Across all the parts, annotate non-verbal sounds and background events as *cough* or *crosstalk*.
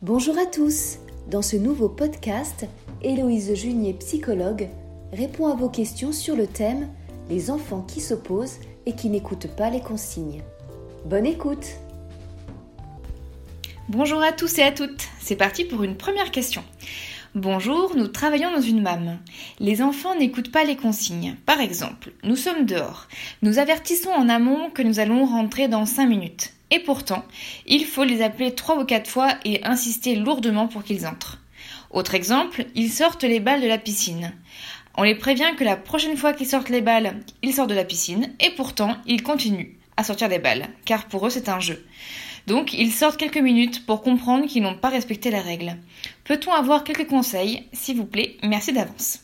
Bonjour à tous Dans ce nouveau podcast, Héloïse Junier, psychologue, répond à vos questions sur le thème Les enfants qui s'opposent et qui n'écoutent pas les consignes. Bonne écoute Bonjour à tous et à toutes C'est parti pour une première question. Bonjour, nous travaillons dans une MAM. Les enfants n'écoutent pas les consignes. Par exemple, nous sommes dehors. Nous avertissons en amont que nous allons rentrer dans 5 minutes. Et pourtant, il faut les appeler 3 ou 4 fois et insister lourdement pour qu'ils entrent. Autre exemple, ils sortent les balles de la piscine. On les prévient que la prochaine fois qu'ils sortent les balles, ils sortent de la piscine, et pourtant, ils continuent à sortir des balles, car pour eux c'est un jeu. Donc ils sortent quelques minutes pour comprendre qu'ils n'ont pas respecté la règle. Peut-on avoir quelques conseils? S'il vous plaît, merci d'avance.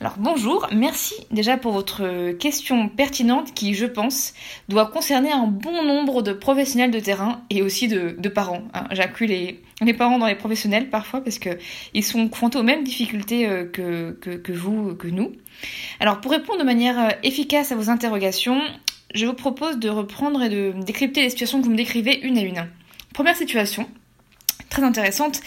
Alors bonjour, merci déjà pour votre question pertinente qui, je pense, doit concerner un bon nombre de professionnels de terrain et aussi de, parents. Hein. J'inclus les, parents dans les professionnels parfois parce qu'ils sont confrontés aux mêmes difficultés euh, que vous, que nous. Alors pour répondre de manière euh, efficace à vos interrogations, je vous propose de reprendre et de décrypter les situations que vous me décrivez une à une. Première situation, très intéressante.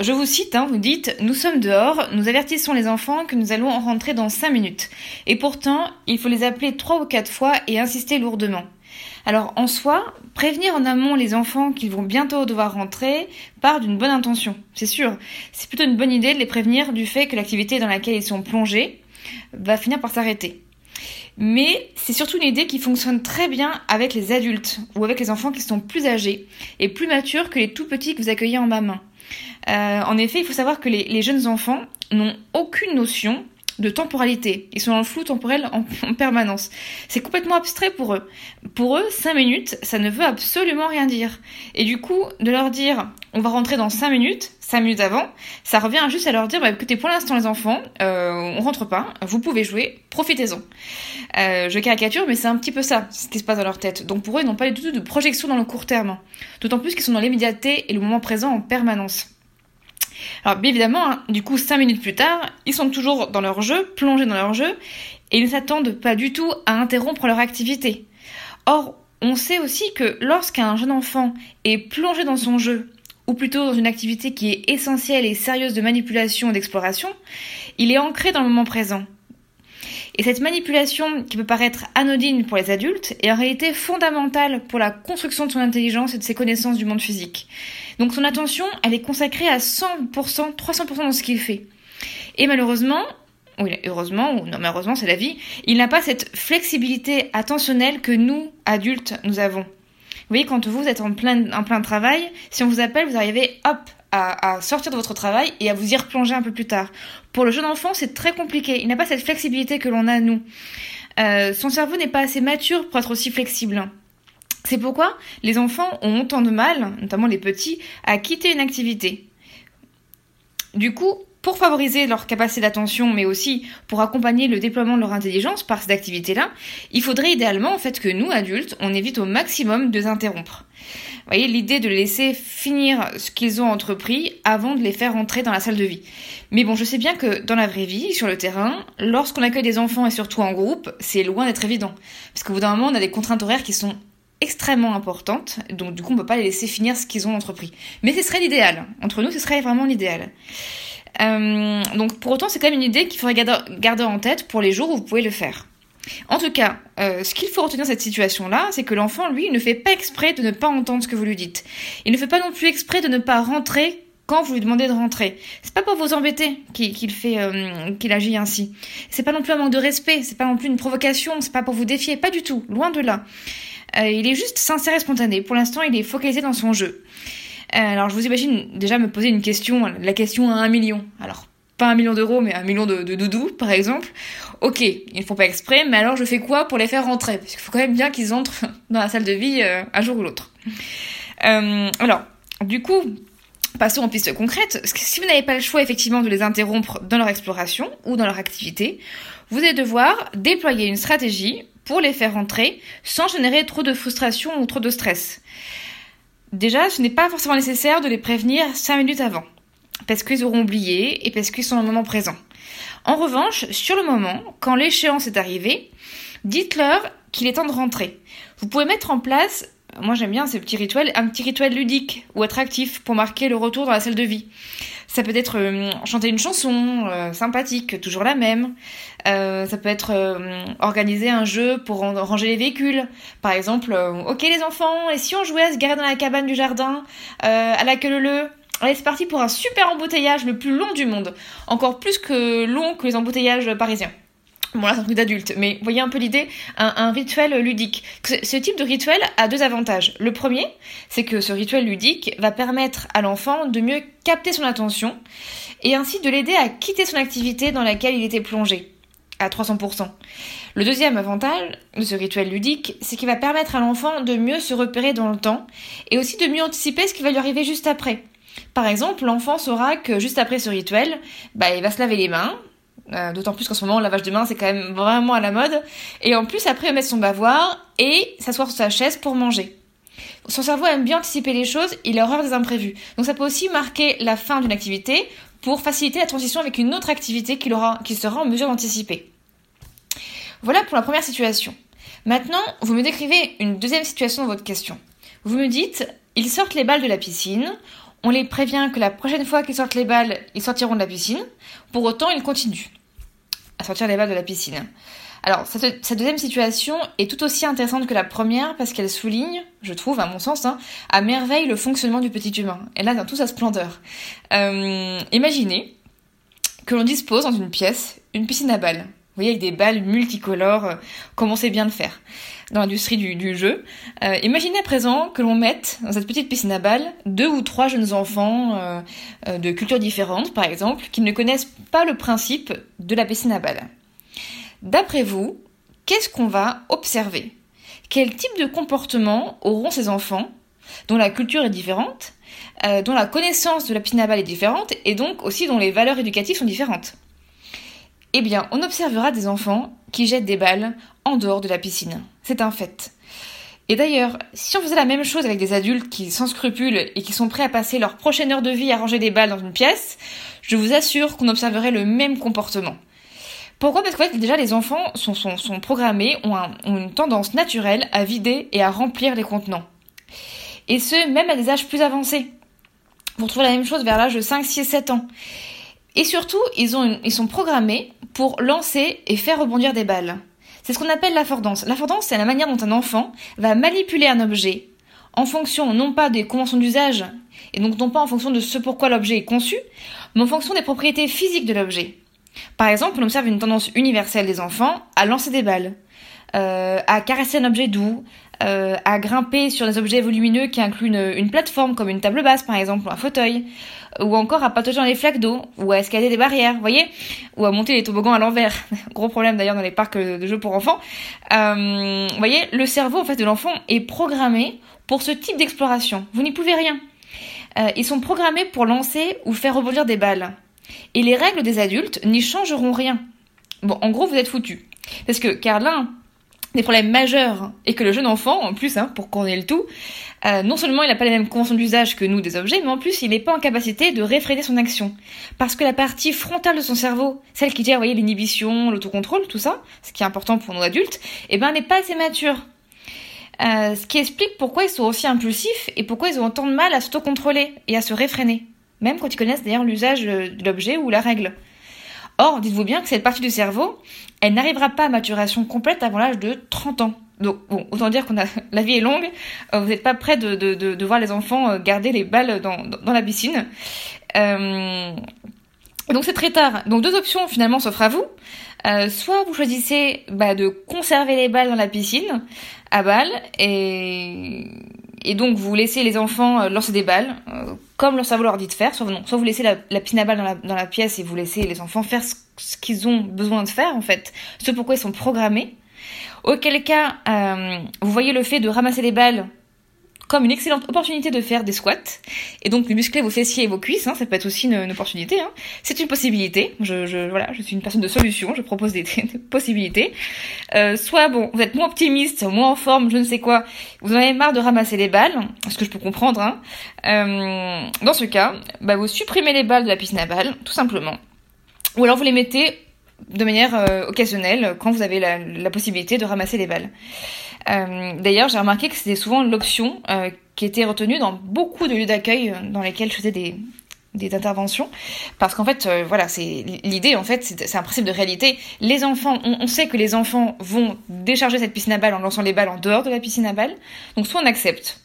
Je vous cite, hein, vous dites Nous sommes dehors, nous avertissons les enfants que nous allons en rentrer dans 5 minutes. Et pourtant, il faut les appeler 3 ou 4 fois et insister lourdement. Alors en soi, prévenir en amont les enfants qu'ils vont bientôt devoir rentrer part d'une bonne intention, c'est sûr. C'est plutôt une bonne idée de les prévenir du fait que l'activité dans laquelle ils sont plongés va finir par s'arrêter. Mais c'est surtout une idée qui fonctionne très bien avec les adultes ou avec les enfants qui sont plus âgés et plus matures que les tout petits que vous accueillez en ma main. Euh, en effet, il faut savoir que les, jeunes enfants n'ont aucune notion de temporalité. Ils sont dans le flou temporel en, *laughs* en permanence. C'est complètement abstrait pour eux. Pour eux, 5 minutes, ça ne veut absolument rien dire. Et du coup, de leur dire on va rentrer dans 5 minutes, 5 minutes avant, ça revient juste à leur dire, bah, écoutez, pour l'instant les enfants, euh, on rentre pas, vous pouvez jouer, profitez-en. Euh, je caricature, mais c'est un petit peu ça, ce qui se passe dans leur tête. Donc pour eux, ils n'ont pas du tout de projection dans le court terme. D'autant plus qu'ils sont dans l'immédiateté et le moment présent en permanence. Alors bien évidemment, hein, du coup, 5 minutes plus tard, ils sont toujours dans leur jeu, plongés dans leur jeu, et ils ne s'attendent pas du tout à interrompre leur activité. Or, on sait aussi que lorsqu'un jeune enfant est plongé dans son jeu ou plutôt dans une activité qui est essentielle et sérieuse de manipulation et d'exploration, il est ancré dans le moment présent. Et cette manipulation, qui peut paraître anodine pour les adultes, est en réalité fondamentale pour la construction de son intelligence et de ses connaissances du monde physique. Donc son attention, elle est consacrée à 100%, 300% dans ce qu'il fait. Et malheureusement, oui, heureusement, ou non, mais heureusement, c'est la vie, il n'a pas cette flexibilité attentionnelle que nous, adultes, nous avons. Vous voyez, quand vous êtes en plein, en plein travail, si on vous appelle, vous arrivez, hop, à, sortir de votre travail et à vous y replonger un peu plus tard. Pour le jeune enfant, c'est très compliqué. Il n'a pas cette flexibilité que l'on a, nous. Euh, son cerveau n'est pas assez mature pour être aussi flexible. C'est pourquoi les enfants ont autant de mal, notamment les petits, à quitter une activité. Du coup, pour favoriser leur capacité d'attention, mais aussi pour accompagner le déploiement de leur intelligence par cette activité-là, il faudrait idéalement en fait que nous, adultes, on évite au maximum de les interrompre. Vous voyez, l'idée de laisser finir ce qu'ils ont entrepris avant de les faire entrer dans la salle de vie. Mais bon, je sais bien que dans la vraie vie, sur le terrain, lorsqu'on accueille des enfants et surtout en groupe, c'est loin d'être évident. Parce qu'au bout d'un moment, on a des contraintes horaires qui sont extrêmement importantes, donc du coup on ne peut pas les laisser finir ce qu'ils ont entrepris. Mais ce serait l'idéal. Entre nous, ce serait vraiment l'idéal. Euh, donc pour autant, c'est quand même une idée qu'il faudrait garder, en tête pour les jours où vous pouvez le faire. En tout cas, euh, ce qu'il faut retenir de cette situation-là, c'est que l'enfant, lui, ne fait pas exprès de ne pas entendre ce que vous lui dites. Il ne fait pas non plus exprès de ne pas rentrer quand vous lui demandez de rentrer. C'est pas pour vous embêter qu'il fait, euh, qu'il agit ainsi. C'est pas non plus un manque de respect. C'est pas non plus une provocation. C'est pas pour vous défier. Pas du tout. Loin de là. il est juste sincère et spontané. Pour l'instant, il est focalisé dans son jeu. Euh, alors je vous imagine déjà me poser une question, la question à un million. Alors pas un million d'euros, mais un million de, doudous, par exemple. Ok, ils ne font pas exprès, mais alors je fais quoi pour les faire rentrer? Parce qu'il faut quand même bien qu'ils entrent *laughs* dans la salle de vie euh, un jour ou l'autre. Euh, alors, du coup, passons aux pistes concrètes. Si vous n'avez pas le choix effectivement de les interrompre dans leur exploration ou dans leur activité, vous allez devoir déployer une stratégie pour les faire rentrer sans générer trop de frustration ou trop de stress. Déjà, ce n'est pas forcément nécessaire de les prévenir 5 minutes avant, parce qu'ils auront oublié et parce qu'ils sont au moment présent. En revanche, sur le moment, quand l'échéance est arrivée, dites-leur qu'il est temps de rentrer. Vous pouvez mettre en place moi j'aime bien ces petits rituels, un petit rituel ludique ou attractif pour marquer le retour dans la salle de vie. Ça peut être euh, chanter une chanson euh, sympathique, toujours la même. Euh, ça peut être organiser un jeu pour ranger les véhicules. Par exemple, ok les enfants, et si on jouait à se garer dans la cabane du jardin, à la queue leu? Allez, c'est parti pour un super embouteillage le plus long du monde. Encore plus que long que les embouteillages parisiens. Bon là c'est un truc d'adulte, mais vous voyez un peu l'idée, un, rituel ludique. Ce, type de rituel a deux avantages. Le premier, c'est que ce rituel ludique va permettre à l'enfant de mieux capter son attention et ainsi de l'aider à quitter son activité dans laquelle il était plongé à 300%. Le deuxième avantage de ce rituel ludique, c'est qu'il va permettre à l'enfant de mieux se repérer dans le temps et aussi de mieux anticiper ce qui va lui arriver juste après. Par exemple, l'enfant saura que juste après ce rituel, bah, il va se laver les mains, euh, d'autant plus qu'en ce moment, lavage de mains, c'est quand même vraiment à la mode. Et en plus, après, mettre son bavoir et s'asseoir sur sa chaise pour manger. Son cerveau aime bien anticiper les choses, il a horreur des imprévus. Donc ça peut aussi marquer la fin d'une activité pour faciliter la transition avec une autre activité qu'il sera en mesure d'anticiper. Voilà pour la première situation. Maintenant, vous me décrivez une deuxième situation dans votre question. Vous me dites, ils sortent les balles de la piscine, on les prévient que la prochaine fois qu'ils sortent les balles, ils sortiront de la piscine. Pour autant, ils continuent à sortir les balles de la piscine. Alors, cette, deuxième situation est tout aussi intéressante que la première parce qu'elle souligne, je trouve, à mon sens, hein, à merveille le fonctionnement du petit humain. Et là, dans toute sa splendeur. Euh, imaginez que l'on dispose dans une pièce une piscine à balles. Vous voyez, avec des balles multicolores, euh, comme on sait bien le faire dans l'industrie du, jeu. Euh, imaginez à présent que l'on mette dans cette petite piscine à balles deux ou trois jeunes enfants de cultures différentes, par exemple, qui ne connaissent pas le principe de la piscine à balles. D'après vous, qu'est-ce qu'on va observer? Quel type de comportement auront ces enfants, dont la culture est différente, euh, dont la connaissance de la piscine à balles est différente, et donc aussi dont les valeurs éducatives sont différentes? Eh bien, on observera des enfants qui jettent des balles en dehors de la piscine. C'est un fait. Et d'ailleurs, si on faisait la même chose avec des adultes qui, sans scrupules et qui sont prêts à passer leur prochaine heure de vie à ranger des balles dans une pièce, je vous assure qu'on observerait le même comportement. Pourquoi? Parce que déjà les enfants sont, programmés, ont, une tendance naturelle à vider et à remplir les contenants. Et ce, même à des âges plus avancés. Vous retrouvez la même chose vers l'âge de 5, 6, 7 ans. Et surtout, ils sont programmés pour lancer et faire rebondir des balles. C'est ce qu'on appelle l'affordance. L'affordance, c'est la manière dont un enfant va manipuler un objet en fonction non pas des conventions d'usage, et donc non pas en fonction de ce pourquoi l'objet est conçu, mais en fonction des propriétés physiques de l'objet. Par exemple, on observe une tendance universelle des enfants à lancer des balles, à caresser un objet doux, euh, à grimper sur des objets volumineux qui incluent une, plateforme comme une table basse par exemple, ou un fauteuil, ou encore à patauger dans les flaques d'eau, ou à escalader des barrières, voyez, ou à monter les toboggans à l'envers. *laughs* Gros problème d'ailleurs dans les parcs de jeux pour enfants. Euh, voyez, le cerveau en fait de l'enfant est programmé pour ce type d'exploration. Vous n'y pouvez rien. ils sont programmés pour lancer ou faire rebondir des balles. Et les règles des adultes n'y changeront rien. Bon, en gros, vous êtes foutus. Parce que, car l'un des problèmes majeurs est que le jeune enfant, en plus, hein, pour qu'on ait le tout, euh, non seulement il n'a pas les mêmes conventions d'usage que nous des objets, mais en plus il n'est pas en capacité de réfréner son action. Parce que la partie frontale de son cerveau, celle qui gère, voyez, l'inhibition, l'autocontrôle, tout ça, ce qui est important pour nos adultes, eh ben, n'est pas assez mature. Euh, ce qui explique pourquoi ils sont aussi impulsifs et pourquoi ils ont autant de mal à s'autocontrôler et à se réfréner même quand ils connaissent d'ailleurs l'usage de l'objet ou la règle. Or, dites-vous bien que cette partie du cerveau, elle n'arrivera pas à maturation complète avant l'âge de 30 ans. Donc, bon, autant dire qu'on a *laughs* la vie est longue. Euh, vous n'êtes pas prêt de, de, de, voir les enfants euh, garder les balles dans, dans la piscine. Euh, donc c'est très tard. Donc deux options finalement s'offrent à vous. Soit vous choisissez bah, de conserver les balles dans la piscine à balles et et donc vous laissez les enfants euh, lancer des balles, euh, comme leur cerveau leur dit de faire, soit, non, soit vous laissez la, la piscine à balles dans la, pièce et vous laissez les enfants faire ce, qu'ils ont besoin de faire en fait, ce pourquoi ils sont programmés. Auquel cas, euh, vous voyez le fait de ramasser les balles comme une excellente opportunité de faire des squats et donc de muscler vos fessiers et vos cuisses. Hein, ça peut être aussi une, opportunité. Hein. C'est une possibilité. Je, voilà, je suis une personne de solution. Je propose *laughs* des, possibilités. Euh, soit bon, vous êtes moins optimiste, moins en forme, je ne sais quoi. Vous en avez marre de ramasser les balles, ce que je peux comprendre. Hein. Euh, dans ce cas, bah, vous supprimez les balles de la piscine à tout simplement. Ou alors vous les mettez de manière euh, occasionnelle quand vous avez la possibilité de ramasser les balles. D'ailleurs, j'ai remarqué que c'était souvent l'option qui était retenue dans beaucoup de lieux d'accueil dans lesquels je faisais des, interventions. Parce qu'en fait euh, voilà c'est l'idée en fait c'est un principe de réalité. Les enfants on, sait que les enfants vont décharger cette piscine à balles en lançant les balles en dehors de la piscine à balles. Donc soit on accepte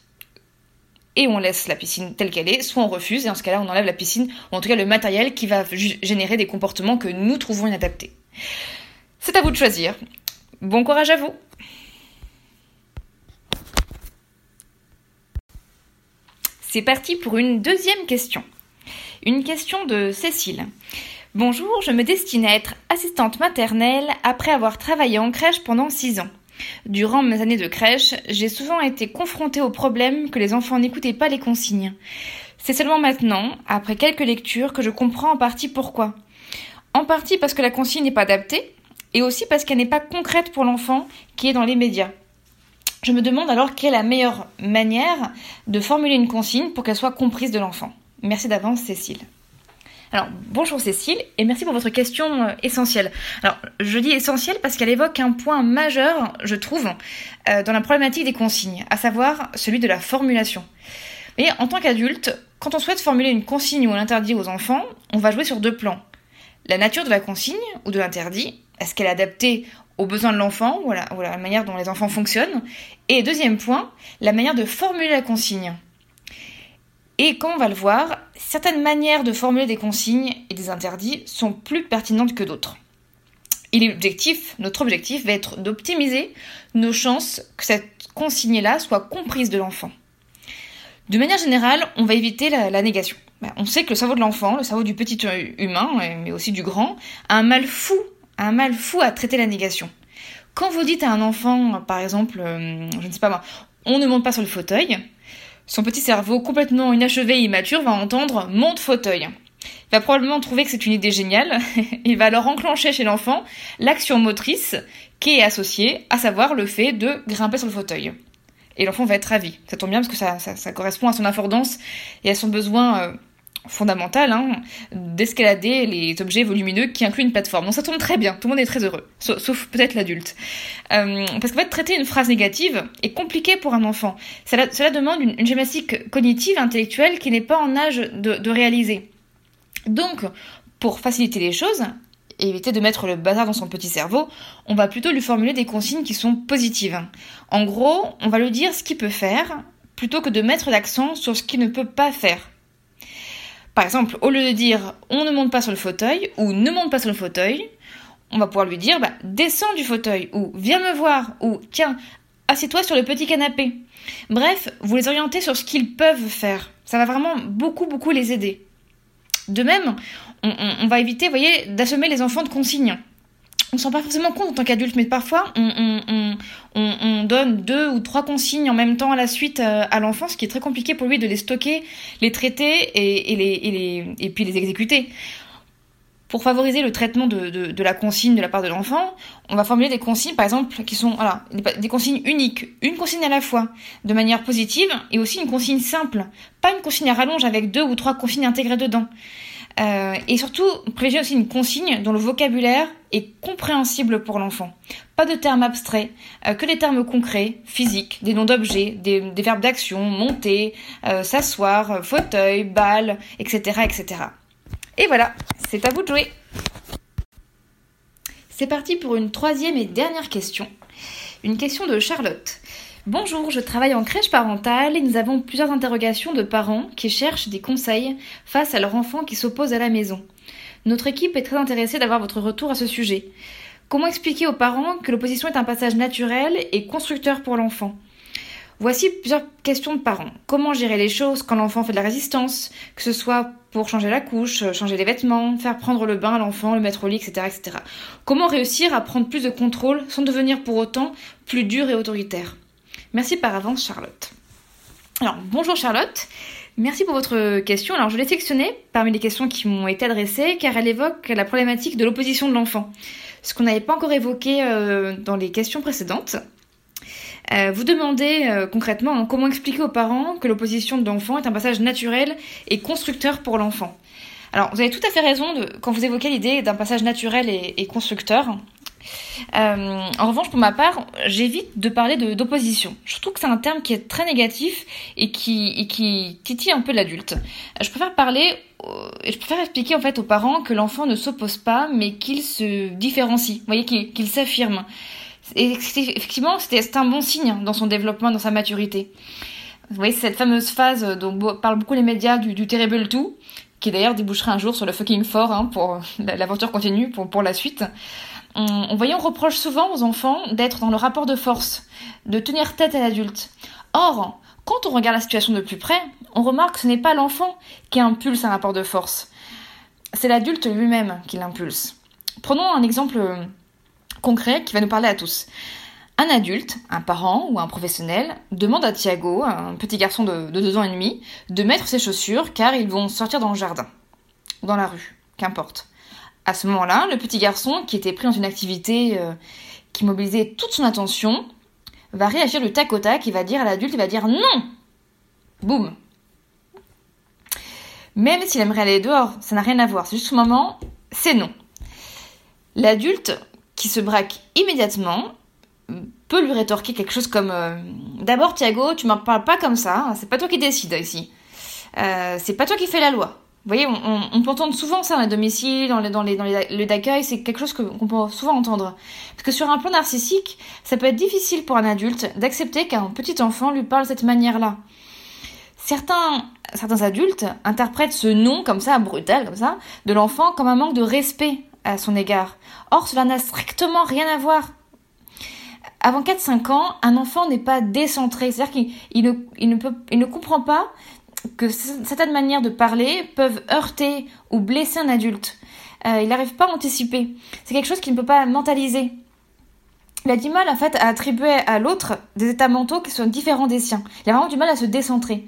et on laisse la piscine telle qu'elle est soit on refuse. Et en ce cas-là on enlève la piscine ou en tout cas le matériel qui va générer des comportements que nous trouvons inadaptés. C'est à vous de choisir. Bon courage à vous C'est parti pour une deuxième question. Une question de Cécile. Bonjour, je me destine à être assistante maternelle après avoir travaillé en crèche pendant 6 ans. Durant mes années de crèche, j'ai souvent été confrontée au problème que les enfants n'écoutaient pas les consignes. C'est seulement maintenant, après quelques lectures, que je comprends en partie pourquoi. En partie parce que la consigne n'est pas adaptée, et aussi parce qu'elle n'est pas concrète pour l'enfant qui est dans les médias. Je me demande alors quelle est la meilleure manière de formuler une consigne pour qu'elle soit comprise de l'enfant. Merci d'avance, Cécile. Alors, bonjour Cécile, et merci pour votre question euh, essentielle. Alors, je dis essentielle parce qu'elle évoque un point majeur, je trouve, euh, dans la problématique des consignes, à savoir celui de la formulation. Mais en tant qu'adulte, quand on souhaite formuler une consigne ou un interdit aux enfants, on va jouer sur deux plans. La nature de la consigne ou de l'interdit, est-ce qu'elle est adaptée aux besoins de l'enfant ou, à la manière dont les enfants fonctionnent Et deuxième point, la manière de formuler la consigne. Et comme on va le voir, certaines manières de formuler des consignes et des interdits sont plus pertinentes que d'autres. Et l'objectif, notre objectif va être d'optimiser nos chances que cette consigne-là soit comprise de l'enfant. De manière générale, on va éviter la, négation. Ben, on sait que le cerveau de l'enfant, le cerveau du petit humain, mais aussi du grand, a un mal fou, un mal fou à traiter la négation. Quand vous dites à un enfant, par exemple, euh, je ne sais pas moi, on ne monte pas sur le fauteuil, son petit cerveau, complètement inachevé et immature, va entendre monte fauteuil. Il va probablement trouver que c'est une idée géniale. *laughs* Il va alors enclencher chez l'enfant l'action motrice qui est associée, à savoir le fait de grimper sur le fauteuil. Et l'enfant va être ravi. Ça tombe bien parce que ça, correspond à son affordance et à son besoin euh, fondamentale hein, d'escalader les objets volumineux qui incluent une plateforme. Donc ça tombe très bien, tout le monde est très heureux, sauf, peut-être l'adulte. Euh, parce qu'en fait, traiter une phrase négative est compliqué pour un enfant. Cela, demande une, gymnastique cognitive, intellectuelle, qui n'est pas en âge de, de réaliser. Donc, pour faciliter les choses, et éviter de mettre le bazar dans son petit cerveau, on va plutôt lui formuler des consignes qui sont positives. En gros, on va lui dire ce qu'il peut faire, plutôt que de mettre l'accent sur ce qu'il ne peut pas faire. Par exemple, au lieu de dire on ne monte pas sur le fauteuil ou ne monte pas sur le fauteuil, on va pouvoir lui dire bah, descends du fauteuil ou viens me voir ou tiens, assieds-toi sur le petit canapé. Bref, vous les orientez sur ce qu'ils peuvent faire. Ça va vraiment beaucoup, beaucoup les aider. De même, on, va éviter, voyez, d'assommer les enfants de consignes on s'en rend pas forcément compte en tant qu'adulte, mais parfois on, donne deux ou trois consignes en même temps à la suite euh, à l'enfant, ce qui est très compliqué pour lui de les stocker, les traiter et, puis les exécuter. Pour favoriser le traitement de, la consigne de la part de l'enfant, on va formuler des consignes, par exemple, qui sont des consignes uniques, une consigne à la fois, de manière positive, et aussi une consigne simple, pas une consigne à rallonge avec deux ou trois consignes intégrées dedans. Euh, et surtout, privilégier aussi une consigne dont le vocabulaire est compréhensible pour l'enfant. Pas de termes abstraits, euh, que des termes concrets, physiques, des noms d'objets, des, verbes d'action, monter, euh, s'asseoir, fauteuil, balle, etc., etc. Et voilà, c'est à vous de jouer. C'est parti pour une troisième et dernière question. Une question de Charlotte. Bonjour, je travaille en crèche parentale et nous avons plusieurs interrogations de parents qui cherchent des conseils face à leur enfant qui s'oppose à la maison. Notre équipe est très intéressée d'avoir votre retour à ce sujet. Comment expliquer aux parents que l'opposition est un passage naturel et constructeur pour l'enfant? Voici plusieurs questions de parents. Comment gérer les choses quand l'enfant fait de la résistance, que ce soit pour changer la couche, changer les vêtements, faire prendre le bain à l'enfant, le mettre au lit, etc., etc. Comment réussir à prendre plus de contrôle sans devenir pour autant plus dur et autoritaire? Merci par avance Charlotte. Alors bonjour Charlotte, merci pour votre question. Alors je l'ai sélectionnée parmi les questions qui m'ont été adressées car elle évoque la problématique de l'opposition de l'enfant, ce qu'on n'avait pas encore évoqué euh, dans les questions précédentes. Euh, vous demandez euh, concrètement hein, comment expliquer aux parents que l'opposition de l'enfant est un passage naturel et constructeur pour l'enfant. Alors vous avez tout à fait raison quand vous évoquez l'idée d'un passage naturel et constructeur. Euh, en revanche, pour ma part, j'évite de parler d'opposition. Je trouve que c'est un terme qui est très négatif et qui, titille un peu l'adulte. Je préfère parler, je préfère expliquer en fait aux parents que l'enfant ne s'oppose pas, mais qu'il se différencie. Vous qu'il s'affirme. Et effectivement, c'est un bon signe dans son développement, dans sa maturité. Vous voyez, cette fameuse phase dont parlent beaucoup les médias du, terrible tout, qui d'ailleurs débouchera un jour sur le fucking fort hein, pour *laughs* l'aventure continue, pour la suite. On, on, reproche souvent aux enfants d'être dans le rapport de force, de tenir tête à l'adulte. Or, quand on regarde la situation de plus près, on remarque que ce n'est pas l'enfant qui impulse un rapport de force, c'est l'adulte lui-même qui l'impulse. Prenons un exemple concret qui va nous parler à tous. Un adulte, un parent ou un professionnel demande à Thiago, un petit garçon de, deux ans et demi, de mettre ses chaussures car ils vont sortir dans le jardin, dans la rue, qu'importe. À ce moment-là, le petit garçon, qui était pris dans une activité euh, qui mobilisait toute son attention, va réagir du tac au tac, il va dire à l'adulte, il va dire non Boum Même s'il aimerait aller dehors, ça n'a rien à voir, c'est juste ce moment, c'est non. L'adulte, qui se braque immédiatement, peut lui rétorquer quelque chose comme euh, D'abord, Thiago, tu m'en parles pas comme ça, hein, c'est pas toi qui décides ici. Euh, c'est pas toi qui fais la loi. Vous voyez, on, peut entendre souvent ça dans les domiciles, dans les, dans les, dans les lieux d'accueil, c'est quelque chose qu'on peut souvent entendre. Parce que sur un plan narcissique, ça peut être difficile pour un adulte d'accepter qu'un petit enfant lui parle de cette manière-là. Certains, certains adultes interprètent ce nom comme ça, brutal comme ça, de l'enfant comme un manque de respect à son égard. Or, cela n'a strictement rien à voir avant 4-5 ans, un enfant n'est pas décentré. C'est-à-dire qu'il il ne, il ne comprend pas que certaines manières de parler peuvent heurter ou blesser un adulte. Euh, il n'arrive pas à anticiper. C'est quelque chose qu'il ne peut pas mentaliser. Il a du mal en fait à attribuer à l'autre des états mentaux qui sont différents des siens. Il a vraiment du mal à se décentrer.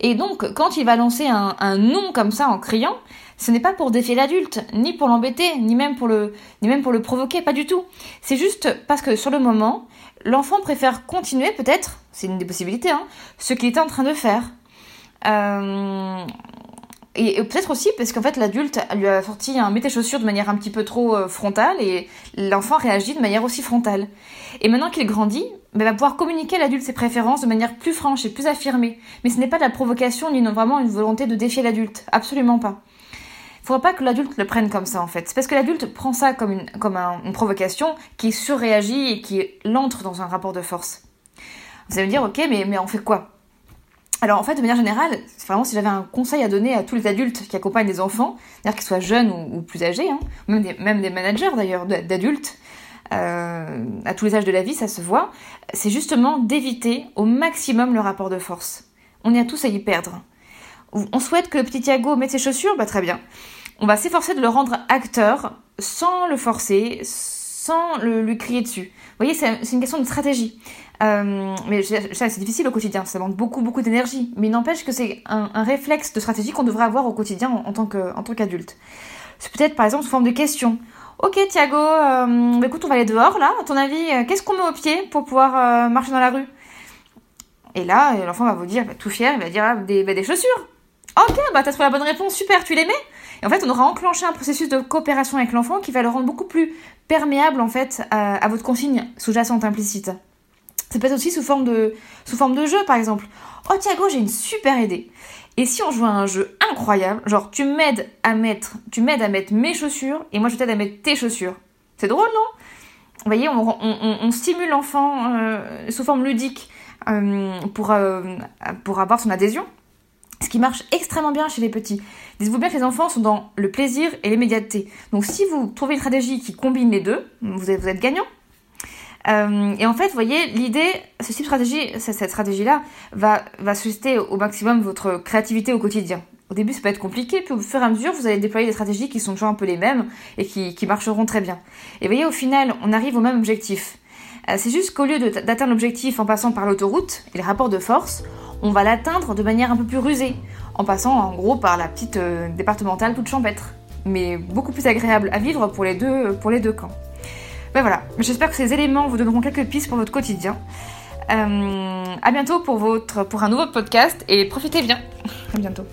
Et donc, quand il va lancer un, un nom comme ça en criant, ce n'est pas pour défier l'adulte, ni pour l'embêter, ni même pour le, ni même pour le provoquer, pas du tout. C'est juste parce que sur le moment, l'enfant préfère continuer peut-être, c'est une des possibilités, hein, ce qu'il était en train de faire. Euh, et, peut-être aussi parce qu'en fait l'adulte lui a sorti un mets chaussures de manière un petit peu trop euh, frontale et l'enfant réagit de manière aussi frontale. Et maintenant qu'il grandit, il va pouvoir communiquer à l'adulte ses préférences de manière plus franche et plus affirmée. Mais ce n'est pas de la provocation ni vraiment une volonté de défier l'adulte, absolument pas faudra pas que l'adulte le prenne comme ça en fait. C'est parce que l'adulte prend ça comme, une, comme une provocation qui surréagit et qui l'entre dans un rapport de force. Vous allez me dire, ok, mais, mais on fait quoi? Alors en fait, de manière générale, vraiment si j'avais un conseil à donner à tous les adultes qui accompagnent des enfants, c'est-à-dire qu'ils soient jeunes ou, plus âgés, hein, même, des, managers d'ailleurs d'adultes, euh, à tous les âges de la vie, ça se voit, c'est justement d'éviter au maximum le rapport de force. On est à tous à y perdre. On souhaite que le petit Thiago mette ses chaussures, bah très bien on va s'efforcer de le rendre acteur sans le forcer, le, lui crier dessus. Vous voyez, c'est une question de stratégie. Euh, mais c'est difficile au quotidien, ça demande beaucoup, beaucoup d'énergie. Mais il n'empêche que c'est un, réflexe de stratégie qu'on devrait avoir au quotidien en, tant qu'adulte. C'est peut-être par exemple sous forme de question. Ok Thiago, euh, écoute, on va aller dehors là. À ton avis, euh, qu'est-ce qu'on met au pied pour pouvoir marcher dans la rue? Et là, l'enfant va vous dire, tout fier, il va dire ah, des, bah, des chaussures. Ok, bah t'as trouvé la bonne réponse, super, tu les mets et en fait, on aura enclenché un processus de coopération avec l'enfant qui va le rendre beaucoup plus perméable en fait à, votre consigne sous-jacente implicite. Ça peut être aussi sous forme de, sous forme de jeu, par exemple. Oh Thiago, j'ai une super idée. Et si on joue à un jeu incroyable, genre tu m'aides à mettre, tu m'aides à mettre mes chaussures et moi je t'aide à mettre tes chaussures. C'est drôle, non? Vous voyez, on, stimule l'enfant euh, sous forme ludique euh, pour, euh, pour avoir son adhésion. Ce qui marche extrêmement bien chez les petits. Dites-vous bien que les enfants sont dans le plaisir et l'immédiateté. Donc si vous trouvez une stratégie qui combine les deux, vous êtes, gagnant. Euh, et en fait, vous voyez, l'idée, ce type de stratégie, cette stratégie-là, va, susciter au maximum votre créativité au quotidien. Au début, ça peut être compliqué, puis au fur et à mesure, vous allez déployer des stratégies qui sont toujours un peu les mêmes et qui, qui marcheront très bien. Et vous voyez, au final, on arrive au même objectif. Euh, c'est juste qu'au lieu d'atteindre l'objectif en passant par l'autoroute et les rapports de force, on va l'atteindre de manière un peu plus rusée, en passant en gros par la petite euh, départementale toute champêtre, mais beaucoup plus agréable à vivre pour les deux, pour les deux camps. Ben voilà, j'espère que ces éléments vous donneront quelques pistes pour votre quotidien. Euh, à bientôt pour, votre, pour un nouveau podcast et profitez bien. À bientôt.